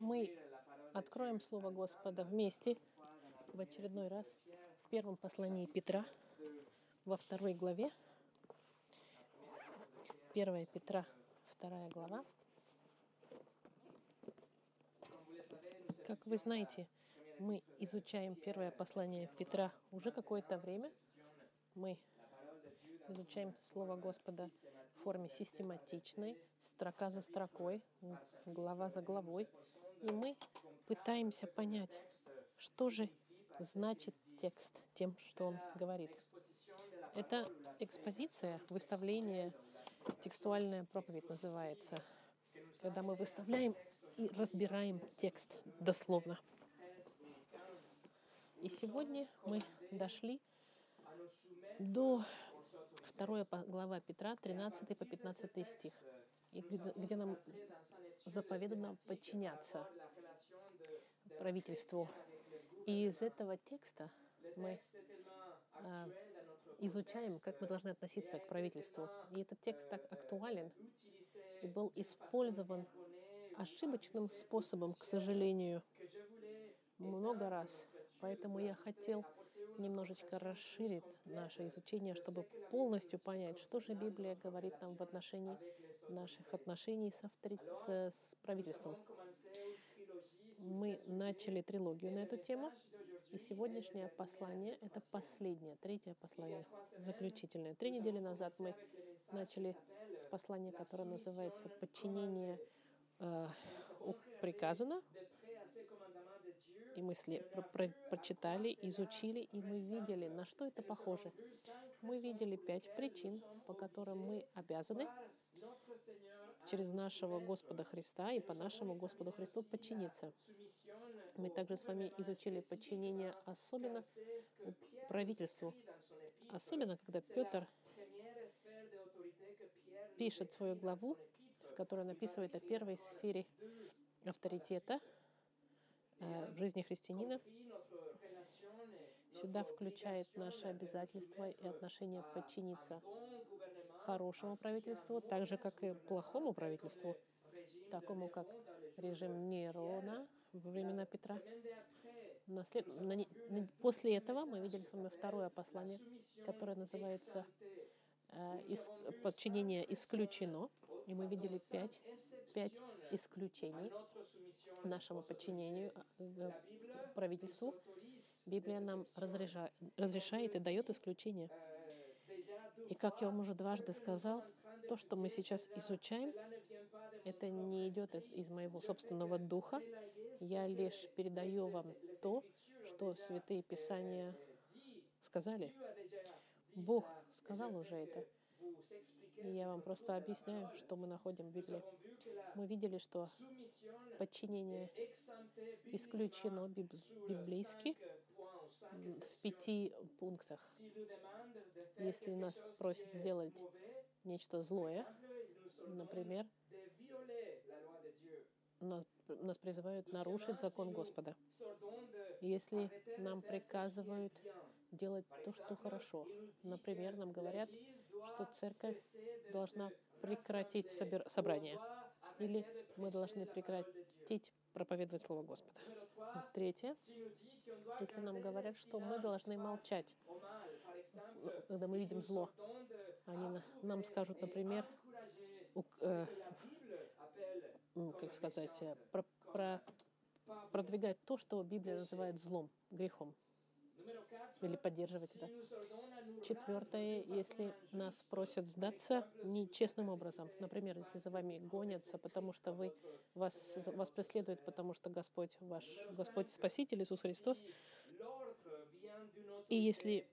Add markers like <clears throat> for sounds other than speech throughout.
Мы откроем Слово Господа вместе в очередной раз в первом послании Петра, во второй главе. 1 Петра, вторая глава. Как вы знаете, мы изучаем первое послание Петра уже какое-то время. Мы изучаем Слово Господа в форме систематичной, строка за строкой, глава за главой. И мы пытаемся понять, что же значит текст тем, что он говорит. Это экспозиция, выставление, текстуальная проповедь называется, когда мы выставляем и разбираем текст дословно. И сегодня мы дошли до 2 глава Петра, 13 по 15 стих, и где, где нам заповедано подчиняться правительству. И из этого текста мы а, изучаем, как мы должны относиться к правительству. И этот текст так актуален и был использован ошибочным способом, к сожалению, много раз. Поэтому я хотел немножечко расширить наше изучение, чтобы полностью понять, что же Библия говорит нам в отношении наших отношений с, автори... с правительством. Мы начали трилогию на эту тему, и сегодняшнее послание — это последнее, третье послание, заключительное. Три недели назад мы начали с послания, которое называется «Подчинение э, приказано», и мы про про прочитали, изучили, и мы видели, на что это похоже. Мы видели пять причин, по которым мы обязаны через нашего Господа Христа и по нашему Господу Христу подчиниться. Мы также с вами изучили подчинение особенно правительству, особенно когда Петр пишет свою главу, в которой он описывает о первой сфере авторитета э, в жизни христианина. Сюда включает наше обязательство и отношение подчиниться хорошему правительству, так же, как и плохому правительству, такому как режим Нерона во времена Петра. Наслед... На... После этого мы видели с вами второе послание, которое называется э, ис... «Подчинение исключено». И мы видели пять, пять исключений нашему подчинению э, правительству. Библия нам разрешает, разрешает и дает исключения. И как я вам уже дважды сказал, то, что мы сейчас изучаем, это не идет из моего собственного духа. Я лишь передаю вам то, что святые Писания сказали. Бог сказал уже это. И я вам просто объясняю, что мы находим в Библии. Мы видели, что подчинение исключено библейски в пяти пунктах. Если нас просят сделать нечто злое, например, нас, нас призывают нарушить закон Господа. Если нам приказывают делать то, что хорошо, например, нам говорят, что церковь должна прекратить собер... собрание, или мы должны прекратить проповедовать Слово Господа. Третье, если нам говорят, что мы должны молчать, когда мы видим зло, они нам скажут, например, э, как сказать, э, про, про, продвигать то, что Библия называет злом, грехом или поддерживать это. Четвертое, если нас просят сдаться нечестным образом. Например, если за вами гонятся, потому что вы, вас, вас преследуют, потому что Господь ваш, Господь Спаситель Иисус Христос. И если,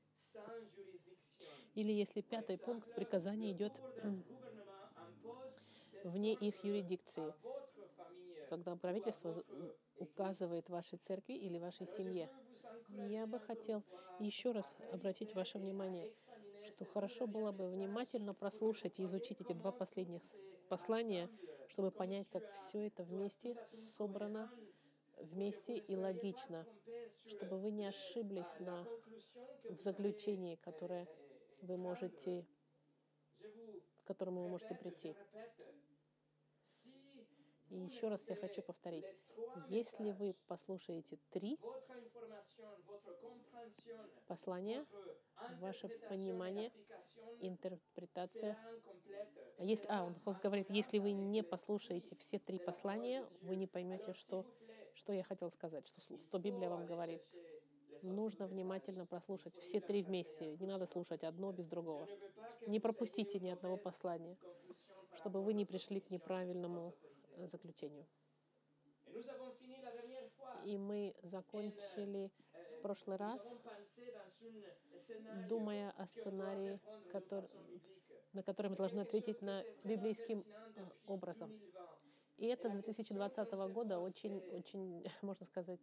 или если пятый пункт приказания идет <clears throat> вне их юрисдикции, когда правительство указывает вашей церкви или вашей семье. Я бы хотел еще раз обратить ваше внимание, что хорошо было бы внимательно прослушать и изучить эти два последних послания, чтобы понять, как все это вместе собрано вместе и логично, чтобы вы не ошиблись на, в заключении, которое вы можете, к которому вы можете прийти. И еще раз я хочу повторить. Если вы послушаете три послания, ваше понимание, интерпретация. А Если, а, он говорит, если вы не послушаете все три послания, вы не поймете, что, что я хотел сказать, что, что Библия вам говорит. Нужно внимательно прослушать все три вместе. Не надо слушать одно без другого. Не пропустите ни одного послания, чтобы вы не пришли к неправильному заключению. И мы закончили в прошлый раз, думая о сценарии, который, на который мы должны ответить на библейским э, образом. И это с 2020 года очень, очень, <laughs> можно сказать,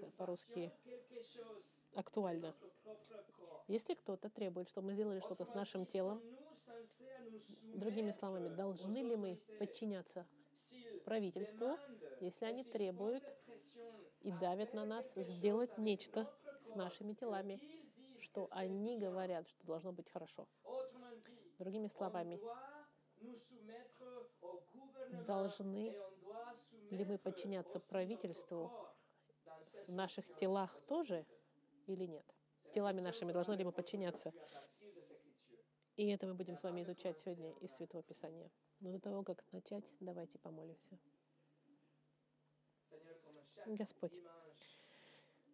как по-русски актуально. Если кто-то требует, чтобы мы сделали что-то с нашим телом, другими словами, должны ли мы подчиняться правительству, если они требуют и давят на нас сделать нечто с нашими телами, что они говорят, что должно быть хорошо. Другими словами, должны ли мы подчиняться правительству в наших телах тоже или нет? Телами нашими должны ли мы подчиняться? И это мы будем с вами изучать сегодня из Святого Писания. Но до того, как начать, давайте помолимся. Господь,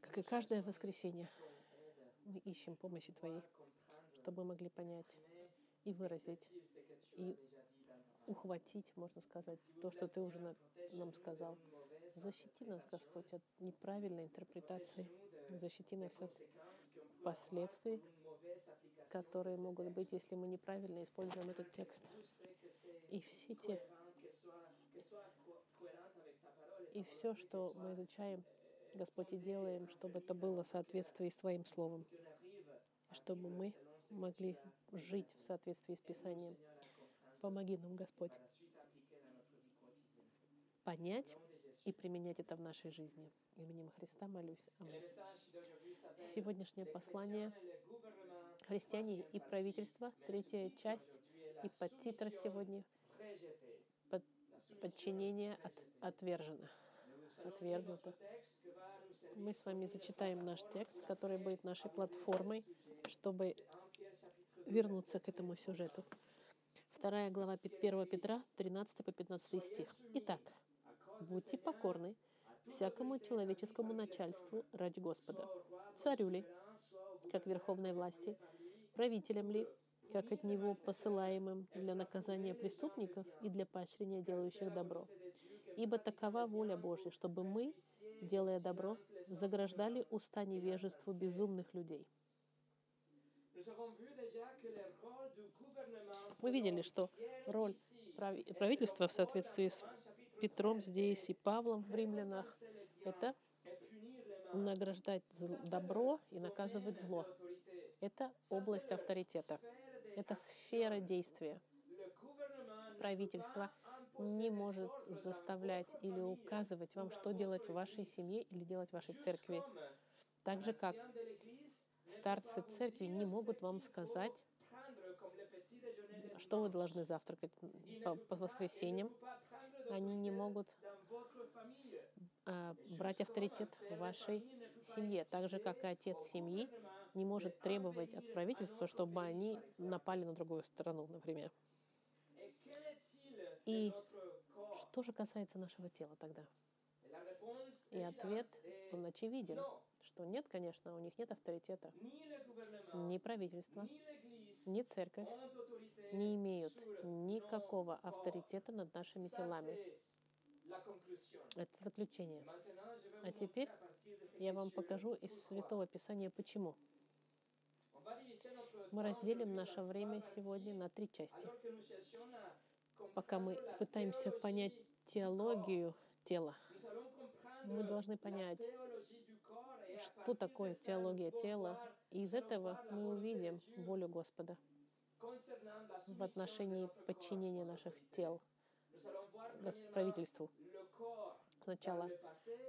как и каждое воскресенье, мы ищем помощи Твоей, чтобы мы могли понять и выразить, и ухватить, можно сказать, то, что Ты уже нам сказал. Защити нас, Господь, от неправильной интерпретации. Защити нас от последствий, которые могут быть, если мы неправильно используем этот текст. И все те и все, что мы изучаем, Господь, и делаем, чтобы это было в соответствии с Твоим Словом, чтобы мы могли жить в соответствии с Писанием. Помоги нам, Господь, понять и применять это в нашей жизни. Именем Христа молюсь. Аминь. Сегодняшнее послание «Христиане и правительство», третья часть и подтитр сегодня под, «Подчинение от, отвержено» отвергнуто. Мы с вами зачитаем наш текст, который будет нашей платформой, чтобы вернуться к этому сюжету. Вторая глава 1 Петра, 13 по 15 стих. Итак, будьте покорны всякому человеческому начальству ради Господа. Царю ли, как верховной власти, правителям ли, как от него посылаемым для наказания преступников и для поощрения делающих добро, Ибо такова воля Божья, чтобы мы, делая добро, заграждали уста невежеству безумных людей. Мы видели, что роль правительства в соответствии с Петром здесь и Павлом в римлянах — это награждать добро и наказывать зло. Это область авторитета. Это сфера действия. Правительство не может заставлять или указывать вам, что делать в вашей семье или делать в вашей церкви. Так же, как старцы церкви не могут вам сказать, что вы должны завтракать по, по воскресеньям. Они не могут а, брать авторитет в вашей семье. Так же, как и отец семьи не может требовать от правительства, чтобы они напали на другую страну, например. И что же касается нашего тела тогда? И ответ, он очевиден, что нет, конечно, у них нет авторитета. Ни правительство, ни церковь не имеют никакого авторитета над нашими телами. Это заключение. А теперь я вам покажу из Святого Писания, почему. Мы разделим наше время сегодня на три части пока мы пытаемся понять теологию тела, мы должны понять, что такое теология тела, и из этого мы увидим волю Господа в отношении подчинения наших тел правительству. Сначала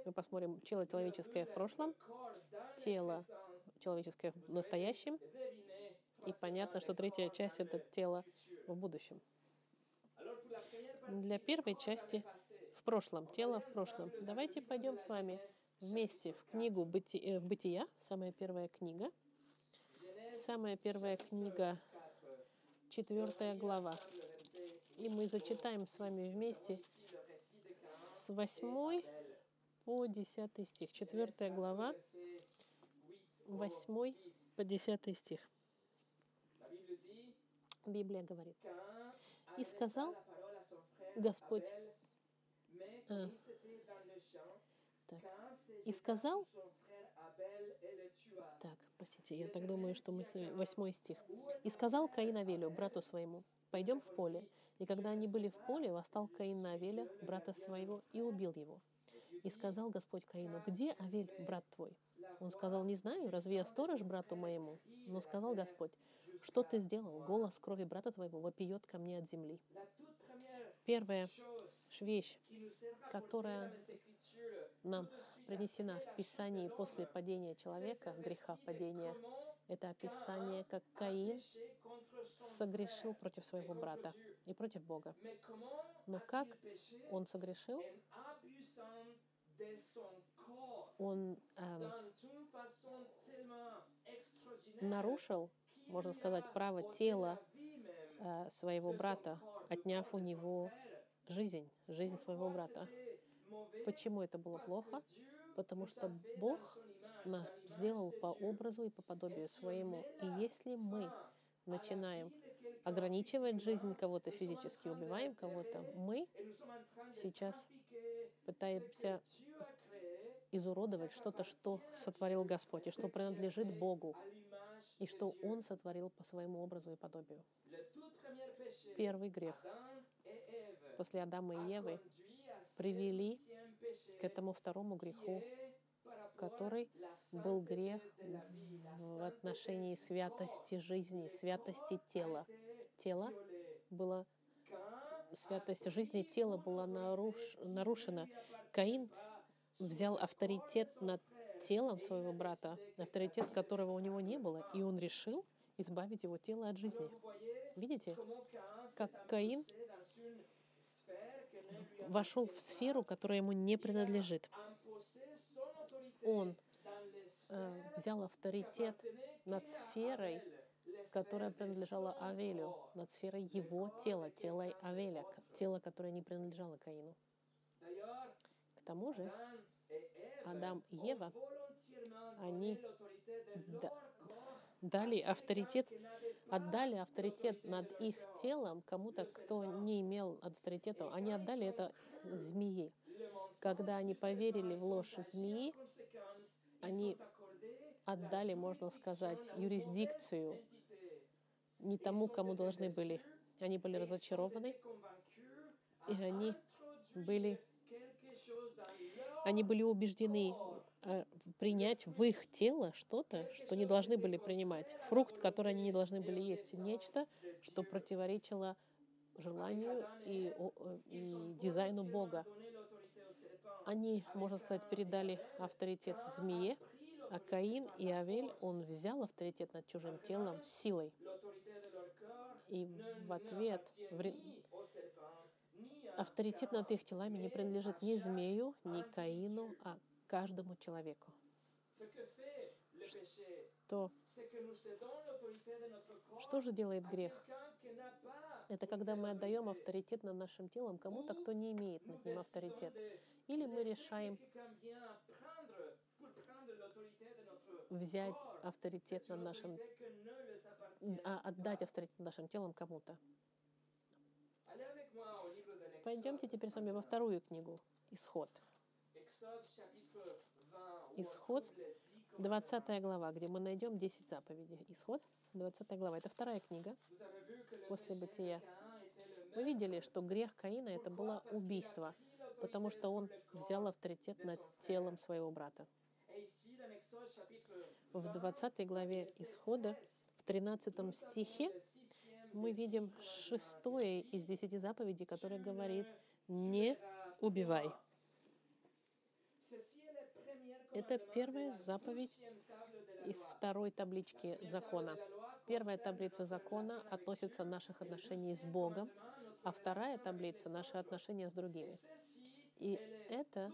мы посмотрим тело человеческое в прошлом, тело человеческое в настоящем, и понятно, что третья часть — это тело в будущем. Для первой части в прошлом, тело в прошлом. Давайте пойдем с вами вместе в книгу Быти, э, в Бытия, самая первая книга. Самая первая книга, четвертая глава. И мы зачитаем с вами вместе с 8 по 10 стих. Четвертая глава, 8 по 10 стих. Библия говорит. И сказал Господь, а, так, и сказал, так, простите, я так думаю, что мы... Восьмой стих. «И сказал Каин Авелю, брату своему, пойдем в поле. И когда они были в поле, восстал Каин на Авеля, брата своего, и убил его. И сказал Господь Каину, где Авель, брат твой? Он сказал, не знаю, разве я сторож брату моему? Но сказал Господь, что ты сделал? Голос крови брата твоего вопиет ко мне от земли. Первая вещь, которая нам принесена в Писании после падения человека, греха падения, это описание, как Каин согрешил против своего брата и против Бога. Но как он согрешил? Он эм, нарушил, можно сказать, право тела э, своего брата, отняв у него жизнь, жизнь своего брата. Почему это было плохо? Потому что Бог нас сделал по образу и по подобию своему. И если мы начинаем ограничивать жизнь кого-то физически, убиваем кого-то, мы сейчас пытаемся изуродовать что-то, что сотворил Господь, и что принадлежит Богу, и что Он сотворил по своему образу и подобию. Первый грех после Адама и Евы привели к этому второму греху, который был грех в отношении святости жизни, святости тела. Тело было святость жизни тела была наруш, нарушена. Каин взял авторитет над телом своего брата, авторитет которого у него не было, и он решил избавить его тело от жизни. Видите, как Каин вошел в сферу, которая ему не принадлежит. Он э, взял авторитет над сферой, которая принадлежала Авелю, над сферой его тела, тела Авеля, тело, которое не принадлежало Каину. К тому же Адам и Ева, они дали авторитет, отдали авторитет над их телом кому-то, кто не имел авторитета. Они отдали это змеи. Когда они поверили в ложь змеи, они отдали, можно сказать, юрисдикцию не тому, кому должны были. Они были разочарованы, и они были, они были убеждены принять в их тело что-то, что не должны были принимать. Фрукт, который они не должны были есть. Нечто, что противоречило желанию и, и дизайну Бога. Они, можно сказать, передали авторитет змее, а Каин и Авель, он взял авторитет над чужим телом силой. И в ответ авторитет над их телами не принадлежит ни змею, ни Каину, а каждому человеку. Что, что же делает грех? Это когда мы отдаем авторитет над нашим телом кому-то, кто не имеет над ним авторитет. Или мы решаем взять авторитет над нашим, а, отдать авторитет над нашим телом кому-то. Пойдемте теперь с вами во вторую книгу, Исход. Исход, 20 глава, где мы найдем 10 заповедей. Исход, 20 глава. Это вторая книга после Бытия. Мы видели, что грех Каина — это было убийство, потому что он взял авторитет над телом своего брата. В 20 главе Исхода, в 13 стихе, мы видим шестое из десяти заповедей, которое говорит «не убивай». Это первая заповедь из второй таблички закона. Первая таблица закона относится наших отношений с Богом, А вторая таблица — наши отношения с другими. И это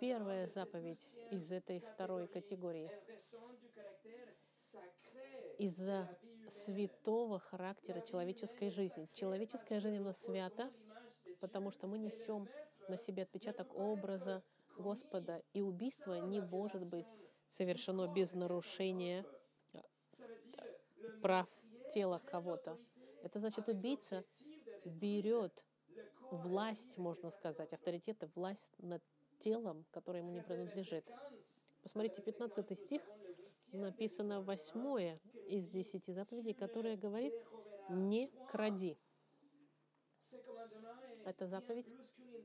первая заповедь из этой второй категории. Из-за святого характера человеческой жизни. Человеческая жизнь, она свята, потому что мы несем на себе отпечаток образа Господа, и убийство не может быть совершено без нарушения прав тела кого-то. Это значит, убийца берет власть, можно сказать, авторитет и власть над телом, которое ему не принадлежит. Посмотрите, 15 стих написано восьмое из десяти заповедей, которое говорит «не кради». Эта заповедь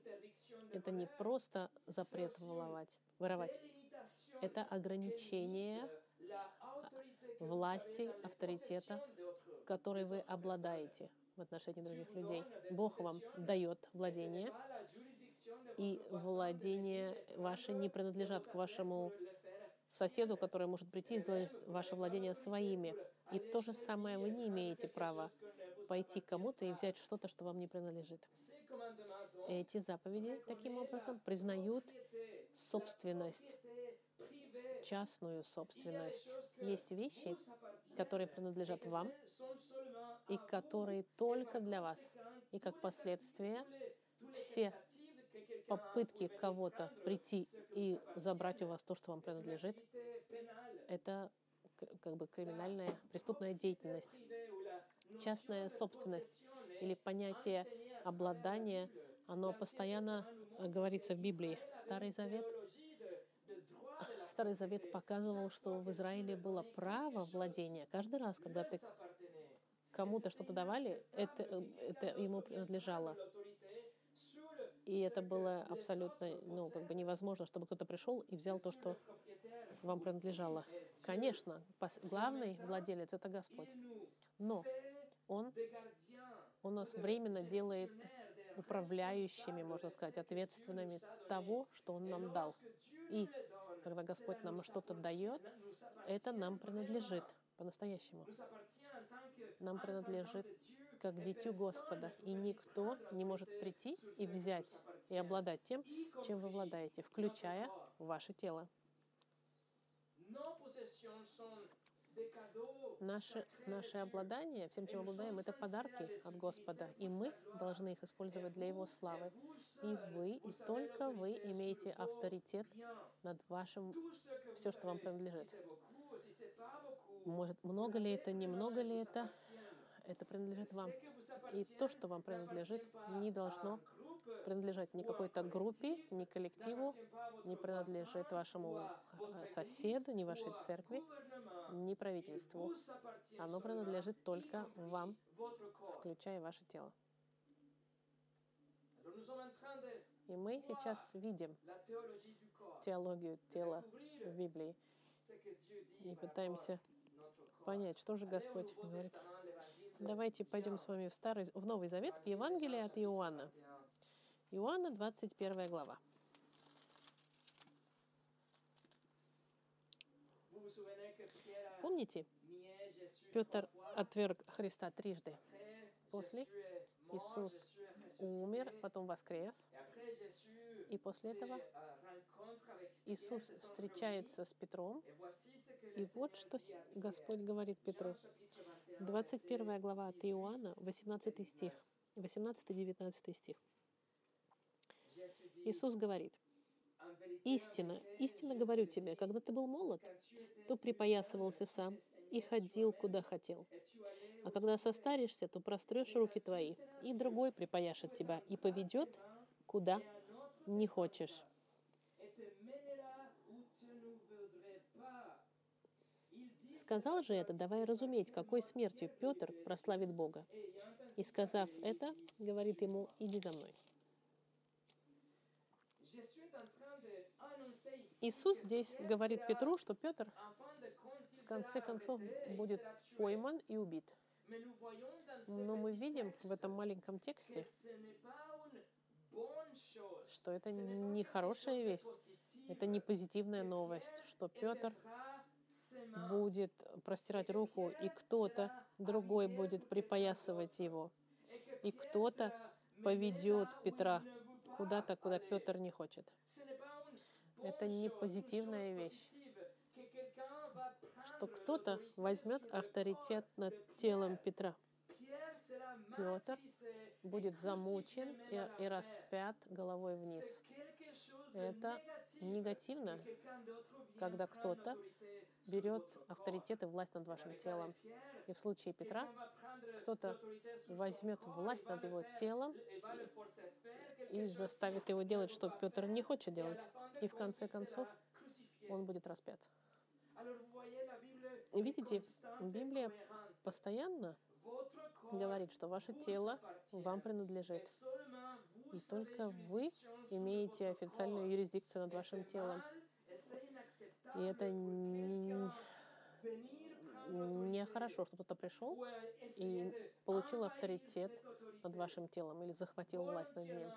— это не просто запрет воровать, воровать. Это ограничение власти, авторитета, который вы обладаете в отношении других людей. Бог вам дает владение, и владение ваше не принадлежат к вашему соседу, который может прийти и сделать ваше владение своими. И то же самое вы не имеете права пойти к кому-то и взять что-то, что вам не принадлежит. Эти заповеди таким образом признают собственность, частную собственность. Есть вещи, которые принадлежат вам и которые только для вас. И как последствие все попытки кого-то прийти и забрать у вас то, что вам принадлежит, это как бы криминальная, преступная деятельность. Частная собственность или понятие обладания, оно постоянно э, говорится в Библии. Старый Завет Старый Завет показывал, что в Израиле было право владения. Каждый раз, когда ты кому-то что-то давали, это, это ему принадлежало. И это было абсолютно ну, как бы невозможно, чтобы кто-то пришел и взял то, что вам принадлежало. Конечно, главный владелец — это Господь. Но Он, он нас временно делает управляющими, можно сказать, ответственными того, что Он нам дал. И когда Господь нам что-то дает, это нам принадлежит по-настоящему. Нам принадлежит как дитю Господа, и никто не может прийти и взять и обладать тем, чем вы обладаете, включая ваше тело. Наши, наши обладания, всем, чем обладаем, это подарки от Господа, и мы должны их использовать для Его славы. И вы, и только вы имеете авторитет над вашим, все, что вам принадлежит. Может, много ли это, немного ли это, это принадлежит вам. И то, что вам принадлежит, не должно принадлежать ни какой-то группе, ни коллективу, не принадлежит вашему э, соседу, ни вашей церкви, ни правительству. Оно принадлежит только вам, включая ваше тело. И мы сейчас видим теологию тела в Библии и пытаемся понять, что же Господь говорит. Давайте пойдем с вами в, Старый, в Новый Завет, Евангелие от Иоанна. Иоанна, 21 глава. Помните, Петр отверг Христа трижды. После Иисус умер, потом воскрес. И после этого Иисус встречается с Петром. И вот что Господь говорит Петру. 21 глава от Иоанна, 18 стих, 18-19 стих. Иисус говорит, «Истина, истинно говорю тебе, когда ты был молод, то припоясывался сам и ходил, куда хотел. А когда состаришься, то прострешь руки твои, и другой припояшет тебя и поведет, куда не хочешь». Сказал же это, давая разуметь, какой смертью Петр прославит Бога. И сказав это, говорит ему, иди за мной. Иисус здесь говорит Петру, что Петр в конце концов будет пойман и убит. Но мы видим в этом маленьком тексте, что это не хорошая весть, это не позитивная новость, что Петр будет простирать руку, и кто-то другой будет припоясывать его. и кто-то поведет Петра куда-то, куда Петр не хочет. Это не позитивная вещь, что кто-то возьмет авторитет над телом Петра. Петр будет замучен и, и распят головой вниз. Это негативно, когда кто-то берет авторитет и власть над вашим телом. И в случае Петра кто-то возьмет власть над его телом и заставит его делать, что Петр не хочет делать. И в конце концов он будет распят. Видите, Библия постоянно говорит, что ваше тело вам принадлежит. И только вы имеете официальную юрисдикцию над вашим телом. И это не, не хорошо, что кто-то пришел и получил авторитет над вашим телом или захватил власть над ним.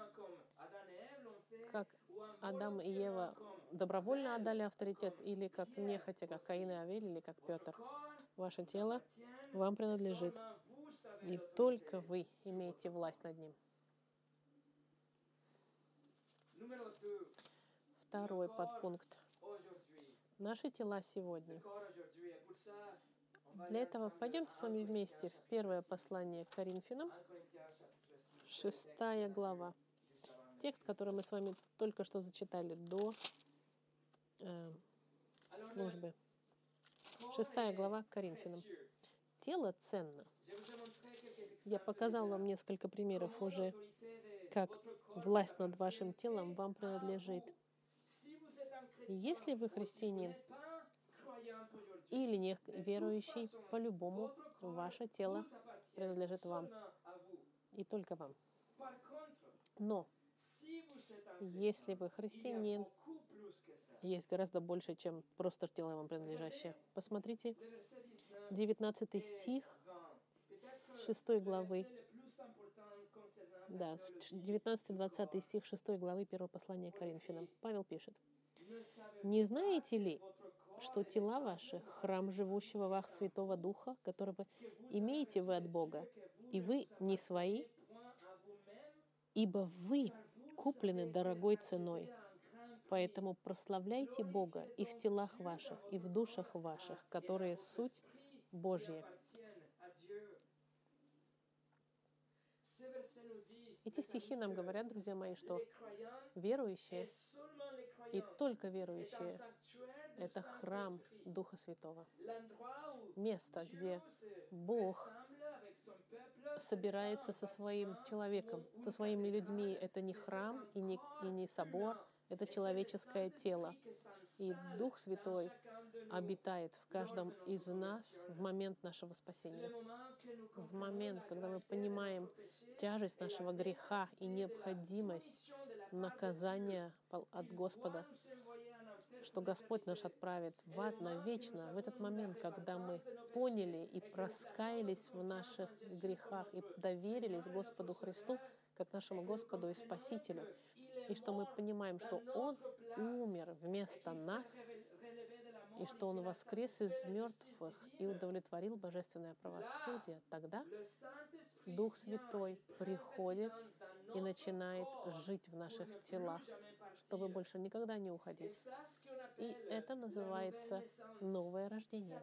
Как Адам и Ева добровольно отдали авторитет или как нехотя, как Каин и Авель, или как Петр. Ваше тело вам принадлежит. И только вы имеете власть над ним. Второй подпункт. Наши тела сегодня. Для этого пойдемте с вами вместе в первое послание к Коринфянам, шестая глава. Текст, который мы с вами только что зачитали до э, службы. Шестая глава Коринфянам. Тело ценно. Я показал вам несколько примеров уже, как власть над вашим телом вам принадлежит. Если вы христианин или не верующий, по-любому ваше тело принадлежит вам и только вам. Но если вы христианин, есть гораздо больше, чем просто тело вам принадлежащее. Посмотрите, 19 стих 6 главы. Да, 19-20 стих 6 главы 1 послания Коринфянам. Павел пишет. «Не знаете ли, что тела ваши — храм живущего в Святого Духа, которого имеете вы от Бога, и вы не свои, ибо вы куплены дорогой ценой. Поэтому прославляйте Бога и в телах ваших, и в душах ваших, которые суть Божья. Эти стихи нам говорят, друзья мои, что верующие и только верующие — это храм Духа Святого. Место, где Бог собирается со своим человеком, со своими людьми. Это не храм и не, и не собор, это человеческое тело. И Дух Святой обитает в каждом из нас в момент нашего спасения. В момент, когда мы понимаем тяжесть нашего греха и необходимость наказания от Господа, что Господь наш отправит в ад навечно, в этот момент, когда мы поняли и проскаялись в наших грехах и доверились Господу Христу, как нашему Господу и Спасителю, и что мы понимаем, что Он умер вместо нас, и что Он воскрес из мертвых и удовлетворил божественное правосудие, тогда Дух Святой приходит и начинает жить в наших телах, чтобы больше никогда не уходить. И это называется новое рождение.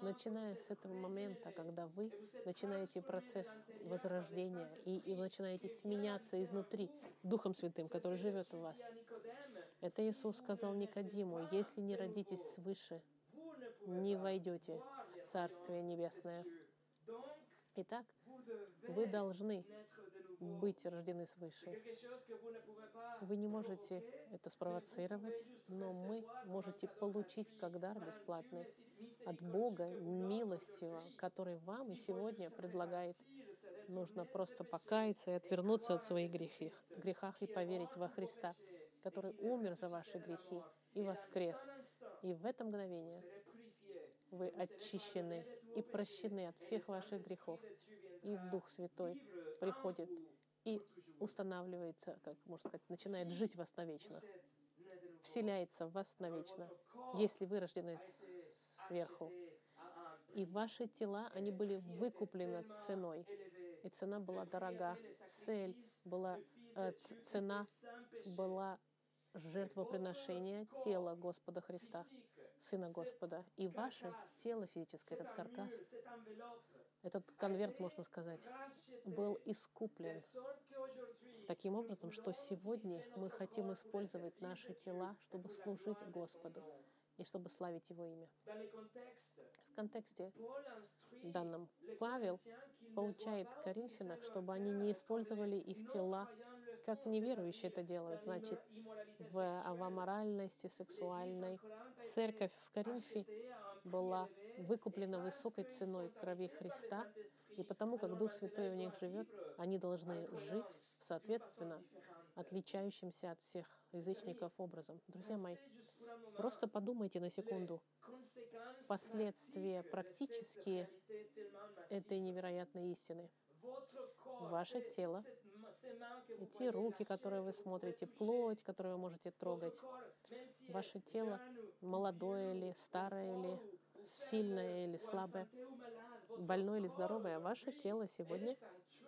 Начиная с этого момента, когда вы начинаете процесс возрождения и, и вы начинаете сменяться изнутри Духом Святым, который живет в вас. Это Иисус сказал Никодиму, если не родитесь свыше, не войдете в Царствие Небесное. Итак, вы должны быть рождены свыше. Вы не можете это спровоцировать, но мы можете получить как дар бесплатный от Бога, милостиво, который вам и сегодня предлагает. Нужно просто покаяться и отвернуться от своих грехов, грехах и поверить во Христа, который умер за ваши грехи и воскрес. И в это мгновение вы очищены и прощены от всех ваших грехов. И Дух Святой приходит и устанавливается, как можно сказать, начинает жить в вас навечно, вселяется в вас навечно, если вы рождены сверху. И ваши тела, они были выкуплены ценой. и цена была дорога. Цель была, э, цена была жертвоприношение тела Господа Христа, Сына Господа. И ваше тело физическое, этот каркас, этот конверт, можно сказать, был искуплен таким образом, что сегодня мы хотим использовать наши тела, чтобы служить Господу и чтобы славить Его имя. В контексте данном Павел получает Коринфянах, чтобы они не использовали их тела, как неверующие это делают. Значит, в аморальности сексуальной церковь в Коринфе была выкуплена высокой ценой крови Христа, и потому как Дух Святой у них живет, они должны жить соответственно отличающимся от всех язычников образом. Друзья мои, просто подумайте на секунду. Последствия практические этой невероятной истины. Ваше тело, эти руки, которые вы смотрите, плоть, которую вы можете трогать, ваше тело, молодое или старое или сильное или слабое, больное или здоровое, ваше тело сегодня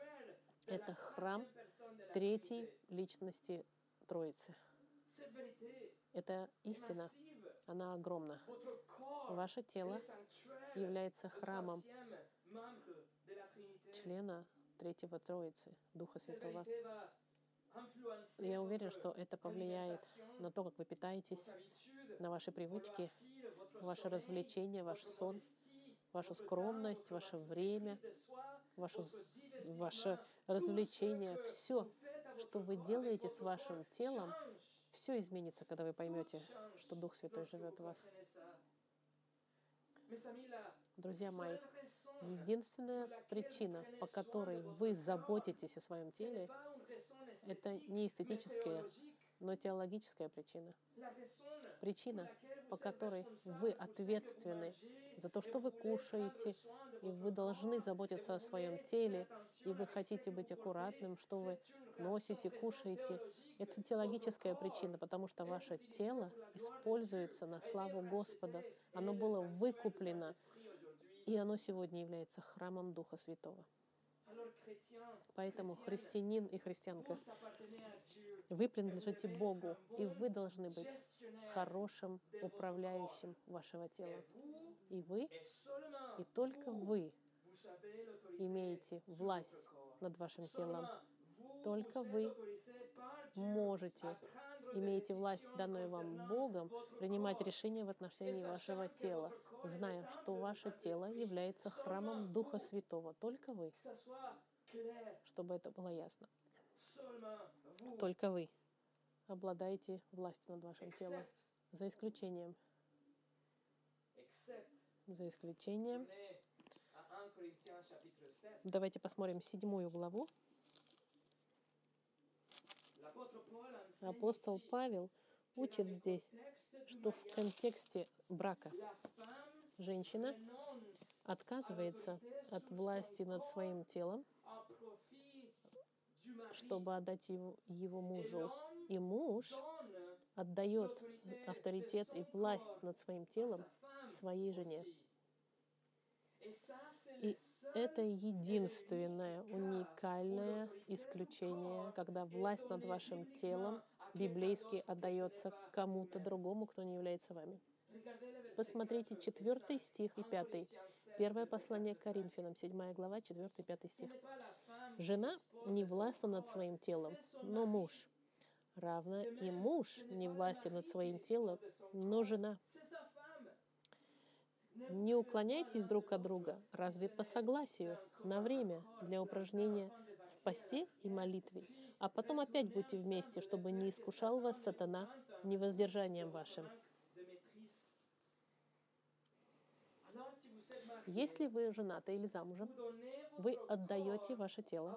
— это храм третьей личности Троицы. Это истина, она огромна. Ваше тело является храмом члена Третьего Троицы, Духа Святого. Я уверен, что это повлияет на то, как вы питаетесь, на ваши привычки, ваше развлечение, ваш сон, вашу скромность, ваше время, ваше, ваше развлечение, все, что вы делаете с вашим телом, все изменится, когда вы поймете, что Дух Святой живет в вас. Друзья мои, единственная причина, по которой вы заботитесь о своем теле, это не эстетическая, но теологическая причина. Причина, по которой вы ответственны за то, что вы кушаете, и вы должны заботиться о своем теле, и вы хотите быть аккуратным, что вы носите, кушаете. Это теологическая причина, потому что ваше тело используется на славу Господа. Оно было выкуплено, и оно сегодня является храмом Духа Святого. Поэтому христианин и христианка, вы принадлежите Богу, и вы должны быть хорошим управляющим вашего тела. И вы, и только вы имеете власть над вашим телом. Только вы можете, имеете власть, данную вам Богом, принимать решения в отношении вашего тела, зная, что ваше тело является храмом Духа Святого. Только вы. Чтобы это было ясно. Только вы обладаете властью над вашим телом. За исключением. За исключением. Давайте посмотрим седьмую главу. Апостол Павел учит здесь, что в контексте брака женщина отказывается от власти над своим телом, чтобы отдать его, его мужу. И муж отдает авторитет и власть над своим телом своей жене. И это единственное уникальное исключение, когда власть над вашим телом библейски отдается кому-то другому, кто не является вами. Посмотрите четвертый стих и пятый. Первое послание к Коринфянам, 7 глава, 4 и 5 стих. «Жена не властна над своим телом, но муж. Равно и муж не властен над своим телом, но жена. Не уклоняйтесь друг от друга, разве по согласию, на время для упражнения в посте и молитве, а потом опять будьте вместе, чтобы не искушал вас сатана невоздержанием вашим. Если вы женаты или замужем, вы отдаете ваше тело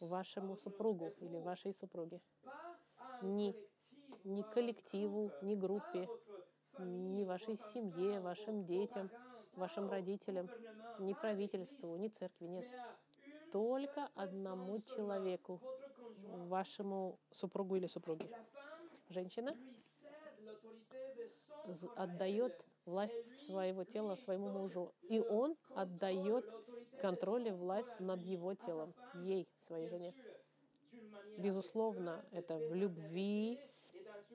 вашему супругу или вашей супруге. Не, не коллективу, не группе, ни вашей семье, вашим детям, вашим родителям, ни правительству, ни церкви, нет. Только одному человеку, вашему супругу или супруге. Женщина отдает власть своего тела своему мужу. И он отдает контроль и власть над его телом, ей, своей жене. Безусловно, это в любви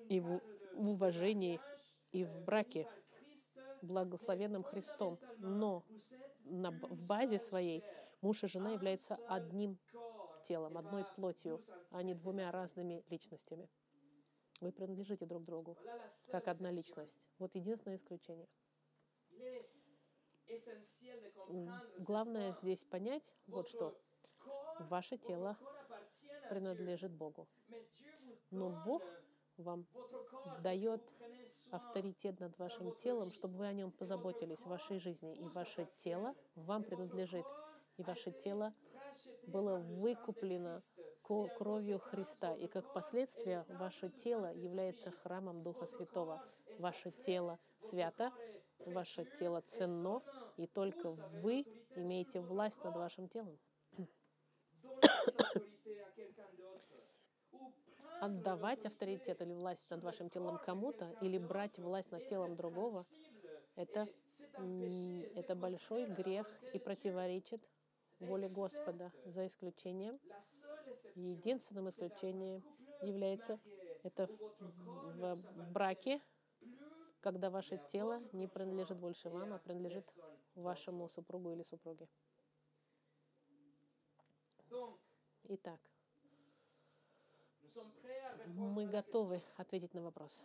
и в, уважении и в браке, благословенным Христом. Но на, в базе своей муж и жена являются одним телом, одной плотью, а не двумя разными личностями. Вы принадлежите друг другу, как одна личность. Вот единственное исключение. Главное здесь понять вот что. Ваше тело принадлежит Богу. Но Бог вам дает авторитет над вашим телом, чтобы вы о нем позаботились в вашей жизни. И ваше тело вам принадлежит. И ваше тело было выкуплено кровью Христа. И как последствие ваше тело является храмом Духа Святого. Ваше тело свято, ваше тело ценно, и только вы имеете власть над вашим телом. <coughs> Отдавать авторитет или власть над вашим телом кому-то, или брать власть над телом другого, это, это большой грех и противоречит воле Господа, за исключением, единственным исключением является это в, браке, когда ваше тело не принадлежит больше вам, а принадлежит вашему супругу или супруге. Итак, мы готовы ответить на вопрос.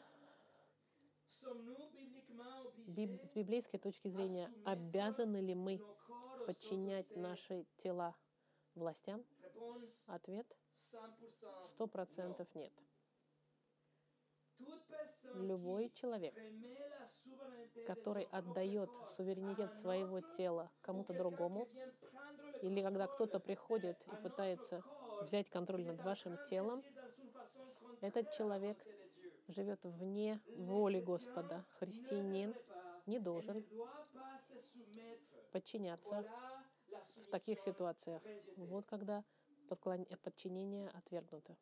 С библейской точки зрения, обязаны ли мы подчинять наши тела властям? Ответ – сто процентов нет. Любой человек, который отдает суверенитет своего тела кому-то другому, или когда кто-то приходит и пытается взять контроль над вашим телом, этот человек живет вне воли Господа. Христианин не должен подчиняться в таких ситуациях. Вот когда подчинение отвергнуто.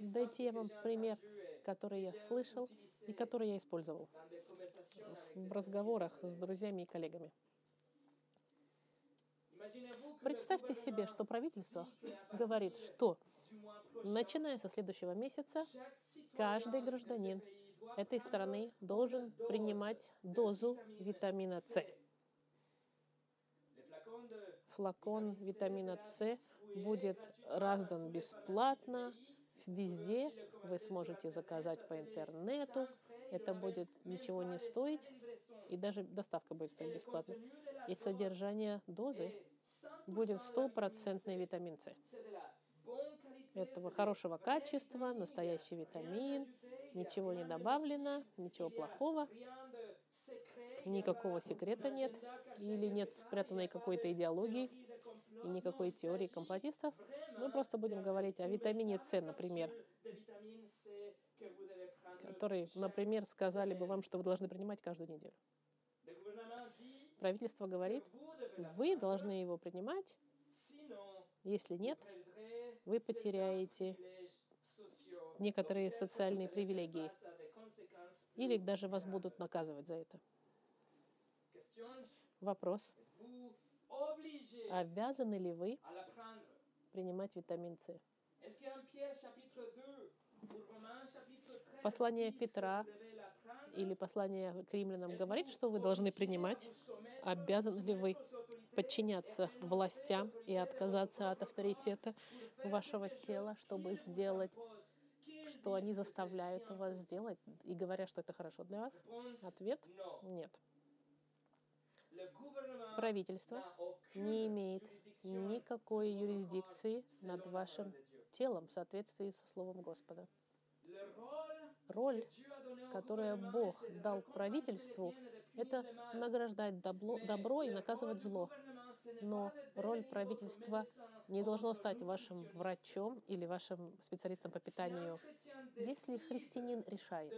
Дайте я вам пример, который я слышал и который я использовал в разговорах с друзьями и коллегами. Представьте себе, что правительство говорит, что начиная со следующего месяца каждый гражданин этой страны должен принимать дозу витамина С. Флакон витамина С будет раздан бесплатно везде. Вы сможете заказать по интернету. Это будет ничего не стоить, и даже доставка будет стоить бесплатно. И содержание дозы будет стопроцентный витамин С. Этого хорошего качества, настоящий витамин, ничего не добавлено, ничего плохого, никакого секрета нет, или нет спрятанной какой-то идеологии и никакой теории комплотистов. Мы просто будем говорить о витамине С, например, который, например, сказали бы вам, что вы должны принимать каждую неделю. Правительство говорит, вы должны его принимать, если нет, вы потеряете некоторые социальные привилегии. Или даже вас будут наказывать за это. Вопрос. Обязаны ли вы принимать витамин С? Послание Петра или послание к римлянам говорит, что вы должны принимать? Обязаны ли вы подчиняться властям и отказаться от авторитета вашего тела, чтобы сделать что они заставляют вас сделать и говорят, что это хорошо для вас? Ответ — нет. Правительство не имеет никакой юрисдикции над вашим телом в соответствии со Словом Господа. Роль, которую Бог дал правительству, это награждать добро, добро и наказывать зло. Но роль правительства не должно стать вашим врачом или вашим специалистом по питанию. Если христианин решает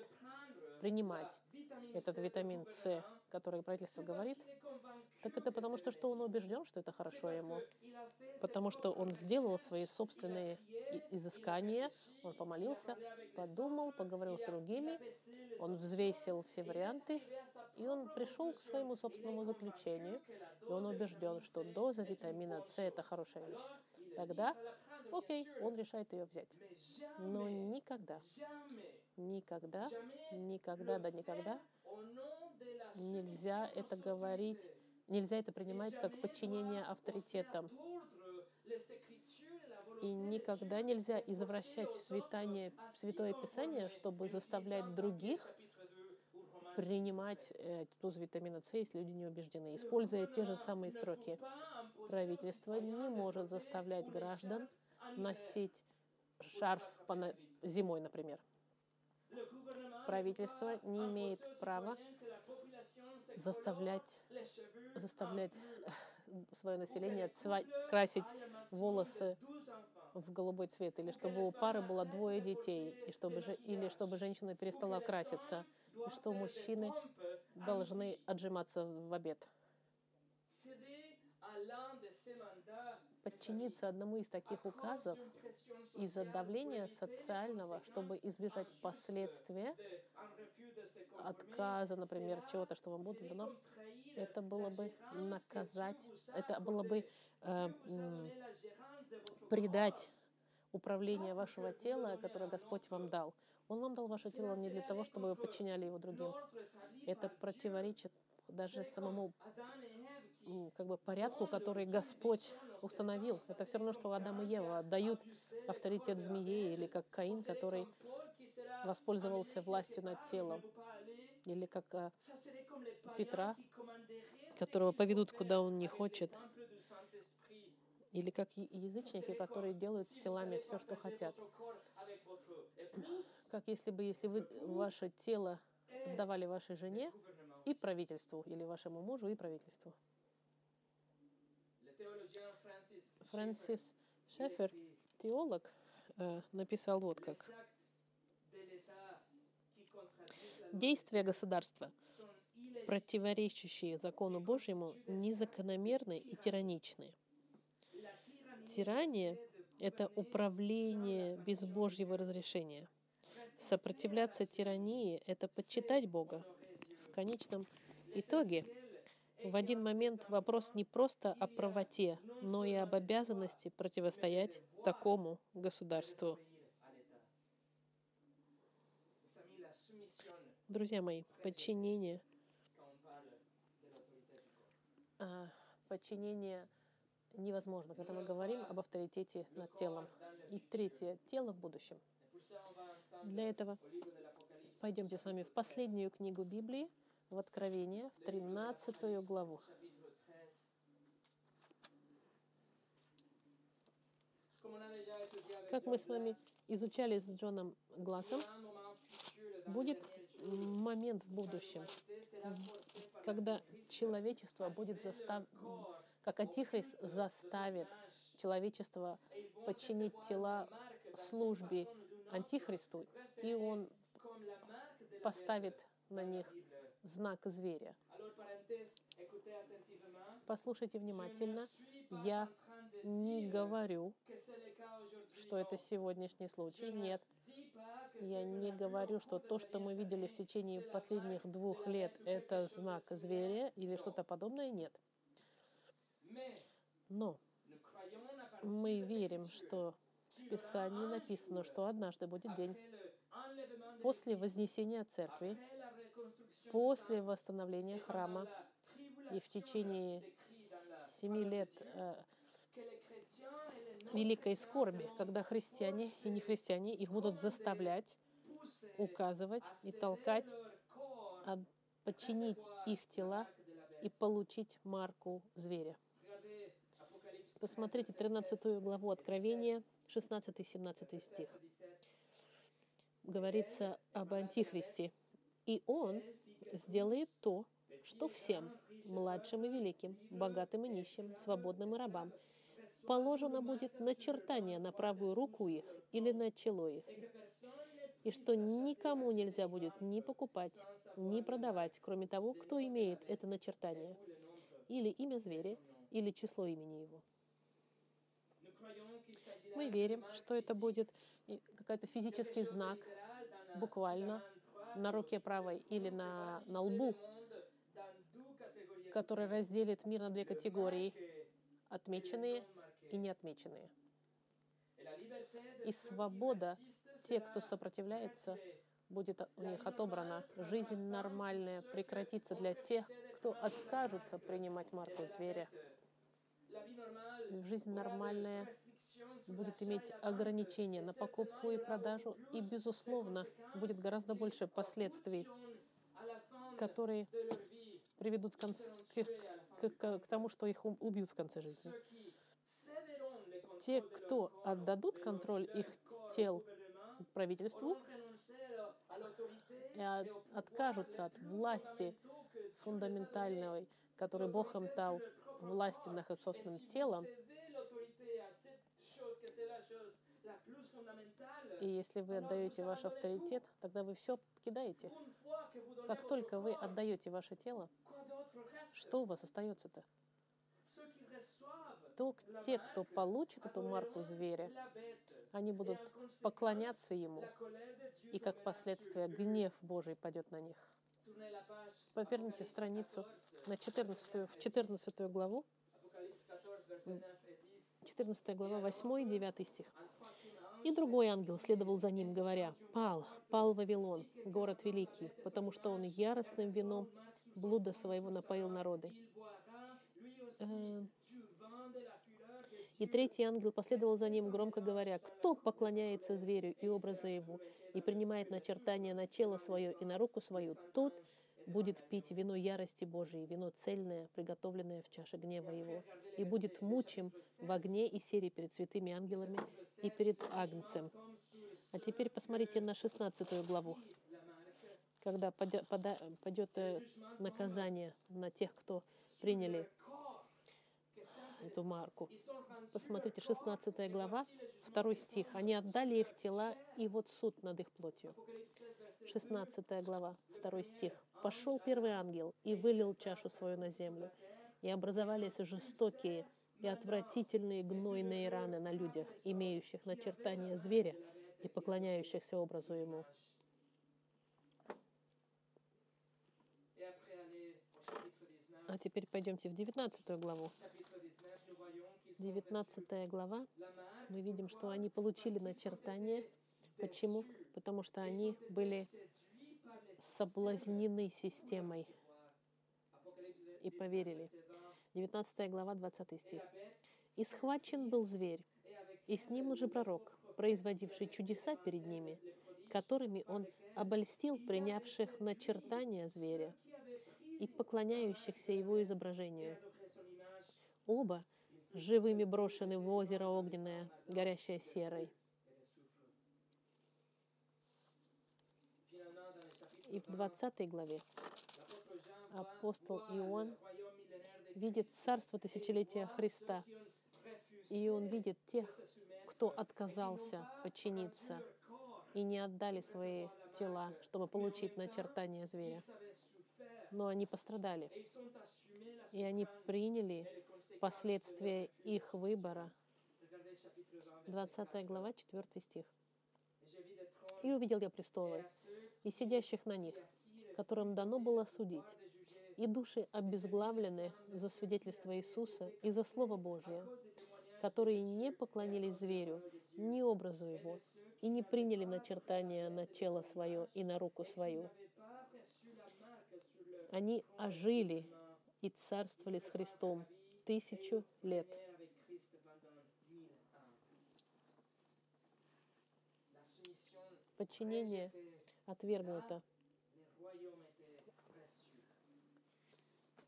принимать этот витамин С, который правительство говорит, так это потому что, что он убежден, что это хорошо ему. Потому что он сделал свои собственные изыскания, он помолился, подумал, поговорил с другими, он взвесил все варианты, и он пришел к своему собственному заключению, и он убежден, что доза витамина С – это хорошая вещь. Тогда, окей, он решает ее взять. Но никогда, никогда, никогда, да никогда нельзя это говорить, нельзя это принимать как подчинение авторитетам. И никогда нельзя извращать святание, Святое Писание, чтобы заставлять других принимать э, дозу витамина С, если люди не убеждены, используя те же самые сроки. Правительство не может заставлять граждан носить шарф зимой, например. Правительство не имеет права заставлять, заставлять <laughs> свое население цва- красить волосы в голубой цвет, или чтобы у пары было двое детей, и чтобы же, или чтобы женщина перестала краситься, и что мужчины должны отжиматься в обед. Подчиниться одному из таких указов из-за давления социального, чтобы избежать последствия отказа, например, чего-то, что вам будет дано, это было бы наказать, это было бы э, предать управление вашего тела, которое Господь вам дал. Он вам дал ваше тело не для того, чтобы вы подчиняли его другим. Это противоречит даже самому как бы порядку, который Господь установил. Это все равно, что Адам и Ева отдают авторитет змее, или как Каин, который воспользовался властью над телом, или как э, Петра, которого поведут, куда он не хочет, или как язычники, которые делают с телами все, что хотят. Как если бы, если вы ваше тело отдавали вашей жене и правительству, или вашему мужу и правительству. Фрэнсис Шефер, теолог, э, написал вот как. Действия государства, противоречащие закону Божьему, незакономерны и тираничны. Тирания — это управление без Божьего разрешения. Сопротивляться тирании — это подчитать Бога. В конечном итоге в один момент вопрос не просто о правоте, но и об обязанности противостоять такому государству. Друзья мои, подчинение, а, подчинение невозможно, когда мы говорим об авторитете над телом. И третье — тело в будущем. Для этого пойдемте с вами в последнюю книгу Библии, в Откровение, в 13 главу. Как мы с вами изучали с Джоном Глассом, будет момент в будущем, когда человечество будет застав... как Антихрист заставит человечество подчинить тела службе Антихристу, и он поставит на них знак зверя. Послушайте внимательно. Я не говорю, что это сегодняшний случай. Нет. Я не говорю, что то, что мы видели в течение последних двух лет, это знак зверя или что-то подобное. Нет. Но мы верим, что в Писании написано, что однажды будет день после вознесения церкви, после восстановления храма и в течение семи лет э, великой скорби, когда христиане и нехристиане их будут заставлять, указывать и толкать, подчинить их тела и получить марку зверя. Посмотрите 13 главу Откровения, 16-17 стих. Говорится об Антихристе. И он сделает то, что всем, младшим и великим, богатым и нищим, свободным и рабам, положено будет начертание на правую руку их или на чело их. и что никому нельзя будет ни покупать, ни продавать, кроме того, кто имеет это начертание, или имя зверя, или число имени его. Мы верим, что это будет какой-то физический знак, буквально, на руке правой или на, на лбу, который разделит мир на две категории — отмеченные и неотмеченные. И свобода, те, кто сопротивляется, будет у них отобрана. Жизнь нормальная прекратится для тех, кто откажутся принимать марку зверя. Жизнь нормальная будет иметь ограничения на покупку и продажу, и, безусловно, будет гораздо больше последствий, которые приведут к, к, к, к тому, что их убьют в конце жизни. Те, кто отдадут контроль их тел правительству и от, откажутся от власти фундаментальной, которую Бог им дал, власти над их собственным телом, и если вы отдаете ваш авторитет, тогда вы все покидаете. Как только вы отдаете ваше тело, что у вас остается-то? То, те, кто получит эту марку зверя, они будут поклоняться ему, и как последствие гнев Божий пойдет на них. Поверните страницу на 14, в 14 главу, 14 глава, 8 и 9 стих. И другой ангел следовал за ним, говоря, «Пал, пал Вавилон, город великий, потому что он яростным вином блуда своего напоил народы». Э, и третий ангел последовал за ним, громко говоря, «Кто поклоняется зверю и образу его, и принимает начертание на тело свое и на руку свою, тот будет пить вино ярости Божией, вино цельное, приготовленное в чаше гнева его, и будет мучим в огне и сере перед святыми ангелами и перед Агнцем. А теперь посмотрите на 16 главу, когда пойдет э, наказание на тех, кто приняли эту марку. Посмотрите, 16 глава, 2 стих. «Они отдали их тела, и вот суд над их плотью». 16 глава, 2 стих. «Пошел первый ангел и вылил чашу свою на землю, и образовались жестокие и отвратительные гнойные раны на людях, имеющих начертание зверя и поклоняющихся образу ему». А теперь пойдемте в 19 главу. 19 глава, мы видим, что они получили начертание. Почему? Потому что они были соблазнены системой и поверили. 19 глава, 20 стих. «И схвачен был зверь, и с ним уже пророк, производивший чудеса перед ними, которыми он обольстил принявших начертания зверя и поклоняющихся его изображению. Оба живыми брошены в озеро огненное, горящее серой. И в 20 главе апостол Иоанн видит царство тысячелетия Христа, и он видит тех, кто отказался подчиниться и не отдали свои тела, чтобы получить начертание зверя. Но они пострадали, и они приняли последствия их выбора. 20 глава, 4 стих. «И увидел я престолы, и сидящих на них, которым дано было судить, и души обезглавлены за свидетельство Иисуса и за Слово Божие, которые не поклонились зверю, ни образу его, и не приняли начертания на тело свое и на руку свою. Они ожили и царствовали с Христом тысячу лет. Подчинение отвергнуто.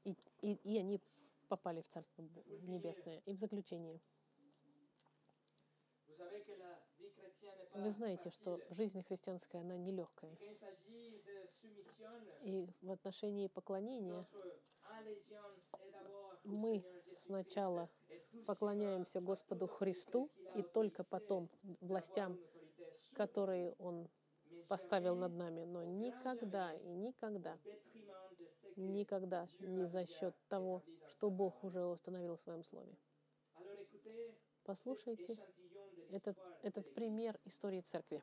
И, и, и они попали в Царство Небесное. И в заключение. Вы знаете, что жизнь христианская, она нелегкая. И в отношении поклонения мы сначала поклоняемся Господу Христу и только потом властям, которые Он поставил над нами, но никогда и никогда, никогда не за счет того, что Бог уже установил в своем слове. Послушайте этот, этот пример истории церкви.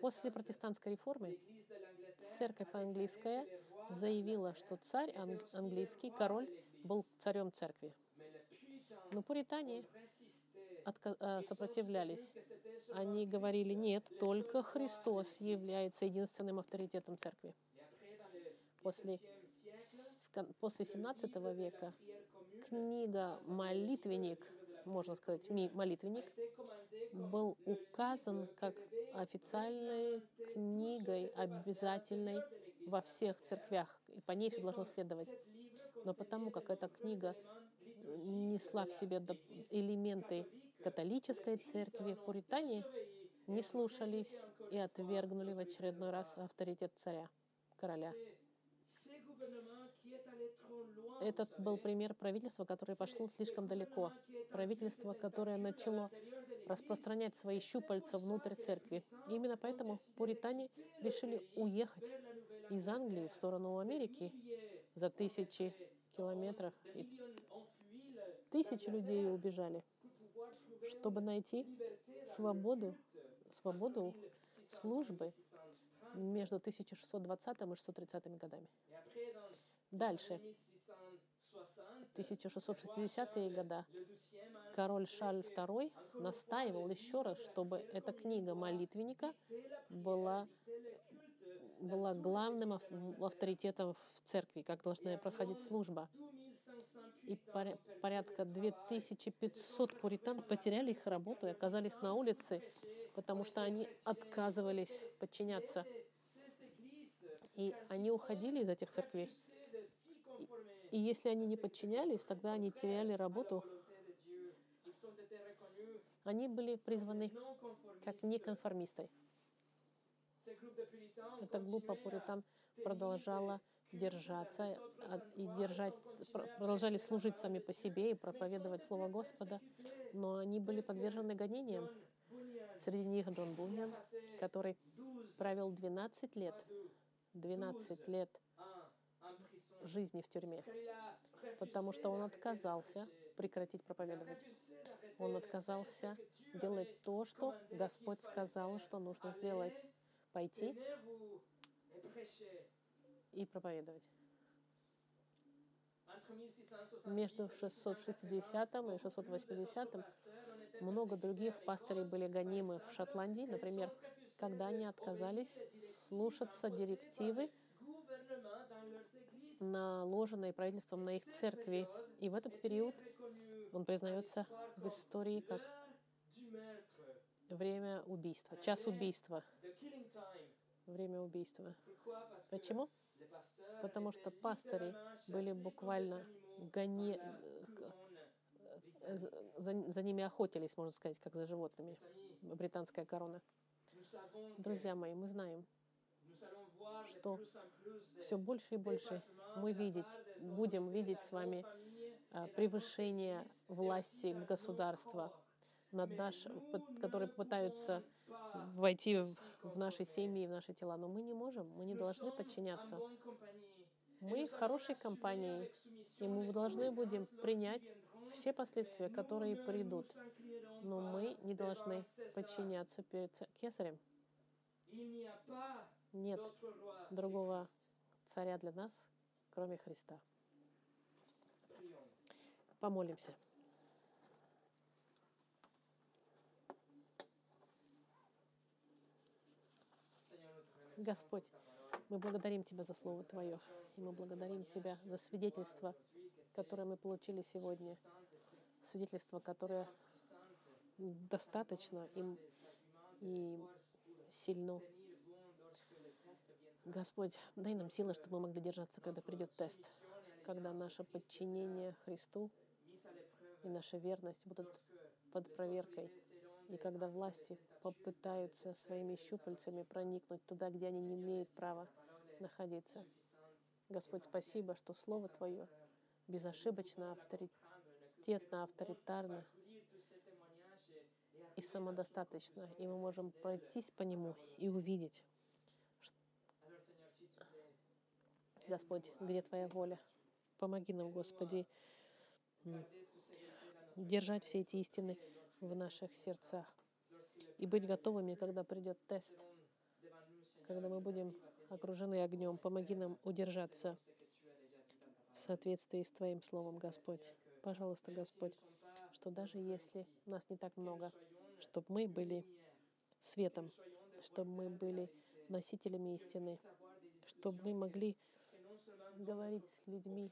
После протестантской реформы церковь английская заявила, что царь английский, король, был царем церкви. Но пуритане отка- сопротивлялись. Они говорили, нет, только Христос является единственным авторитетом церкви. После, после 17 века книга «Молитвенник», можно сказать, «Молитвенник», был указан как официальной книгой, обязательной во всех церквях, и по ней все должно следовать. Но потому как эта книга несла в себе элементы католической церкви, пуритане не слушались и отвергнули в очередной раз авторитет царя, короля. Этот был пример правительства, которое пошло слишком далеко. Правительство, которое начало распространять свои щупальца внутрь церкви. И именно поэтому пуритане решили уехать из Англии в сторону Америки за тысячи километров. И тысячи людей убежали, чтобы найти свободу, свободу службы между 1620 и 1630 годами. Дальше, 1660-е годы, король Шарль II настаивал еще раз, чтобы эта книга молитвенника была, была главным авторитетом в церкви, как должна проходить служба. И порядка 2500 пуритан потеряли их работу и оказались на улице, потому что они отказывались подчиняться. И они уходили из этих церквей. И если они не подчинялись, тогда они теряли работу. Они были призваны как неконформисты. Эта группа пуритан продолжала держаться и держать, продолжали служить сами по себе и проповедовать Слово Господа, но они были подвержены гонениям. Среди них Джон Буньян, который провел 12 лет, 12 лет жизни в тюрьме, потому что он отказался прекратить проповедовать. Он отказался делать то, что Господь сказал, что нужно сделать. Пойти и проповедовать. Между 660 и 680 много других пастырей были гонимы в Шотландии, например, когда они отказались слушаться директивы наложенные правительством на их церкви. И в этот период он признается в истории как время убийства, час убийства, время убийства. Почему? Потому что пастыри были буквально гони... за, за ними охотились, можно сказать, как за животными. Британская корона. Друзья мои, мы знаем, что все больше и больше мы видеть, будем видеть с вами превышение власти государства над наш, которые пытаются войти в, в наши семьи, в наши тела. Но мы не можем, мы не должны подчиняться. Мы в хорошей компании, и мы должны будем принять все последствия, которые придут. Но мы не должны подчиняться перед кесарем. Нет другого царя для нас, кроме Христа. Помолимся. Господь, мы благодарим Тебя за Слово Твое, и мы благодарим Тебя за свидетельство, которое мы получили сегодня, свидетельство, которое достаточно им и сильно. Господь, дай нам силы, чтобы мы могли держаться, когда придет тест, когда наше подчинение Христу и наша верность будут под проверкой, и когда власти попытаются своими щупальцами проникнуть туда, где они не имеют права находиться. Господь, спасибо, что Слово Твое безошибочно, авторитетно, авторитарно. и самодостаточно, и мы можем пройтись по нему и увидеть, Господь, где Твоя воля. Помоги нам, Господи, держать все эти истины в наших сердцах и быть готовыми, когда придет тест, когда мы будем окружены огнем. Помоги нам удержаться в соответствии с Твоим Словом, Господь. Пожалуйста, Господь, что даже если нас не так много, чтобы мы были светом, чтобы мы были носителями истины, чтобы мы могли говорить с людьми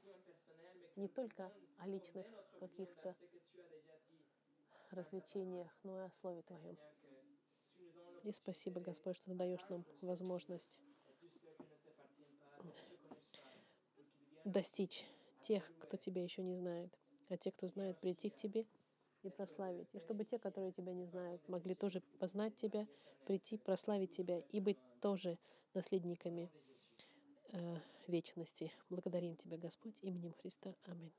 не только о личных каких-то развлечениях, но и о Слове Твоем. И спасибо, Господь, что ты даешь нам возможность достичь тех, кто Тебя еще не знает, а те, кто знает, прийти к Тебе и прославить. И чтобы те, которые Тебя не знают, могли тоже познать Тебя, прийти, прославить Тебя и быть тоже наследниками э, вечности. Благодарим Тебя, Господь, именем Христа. Аминь.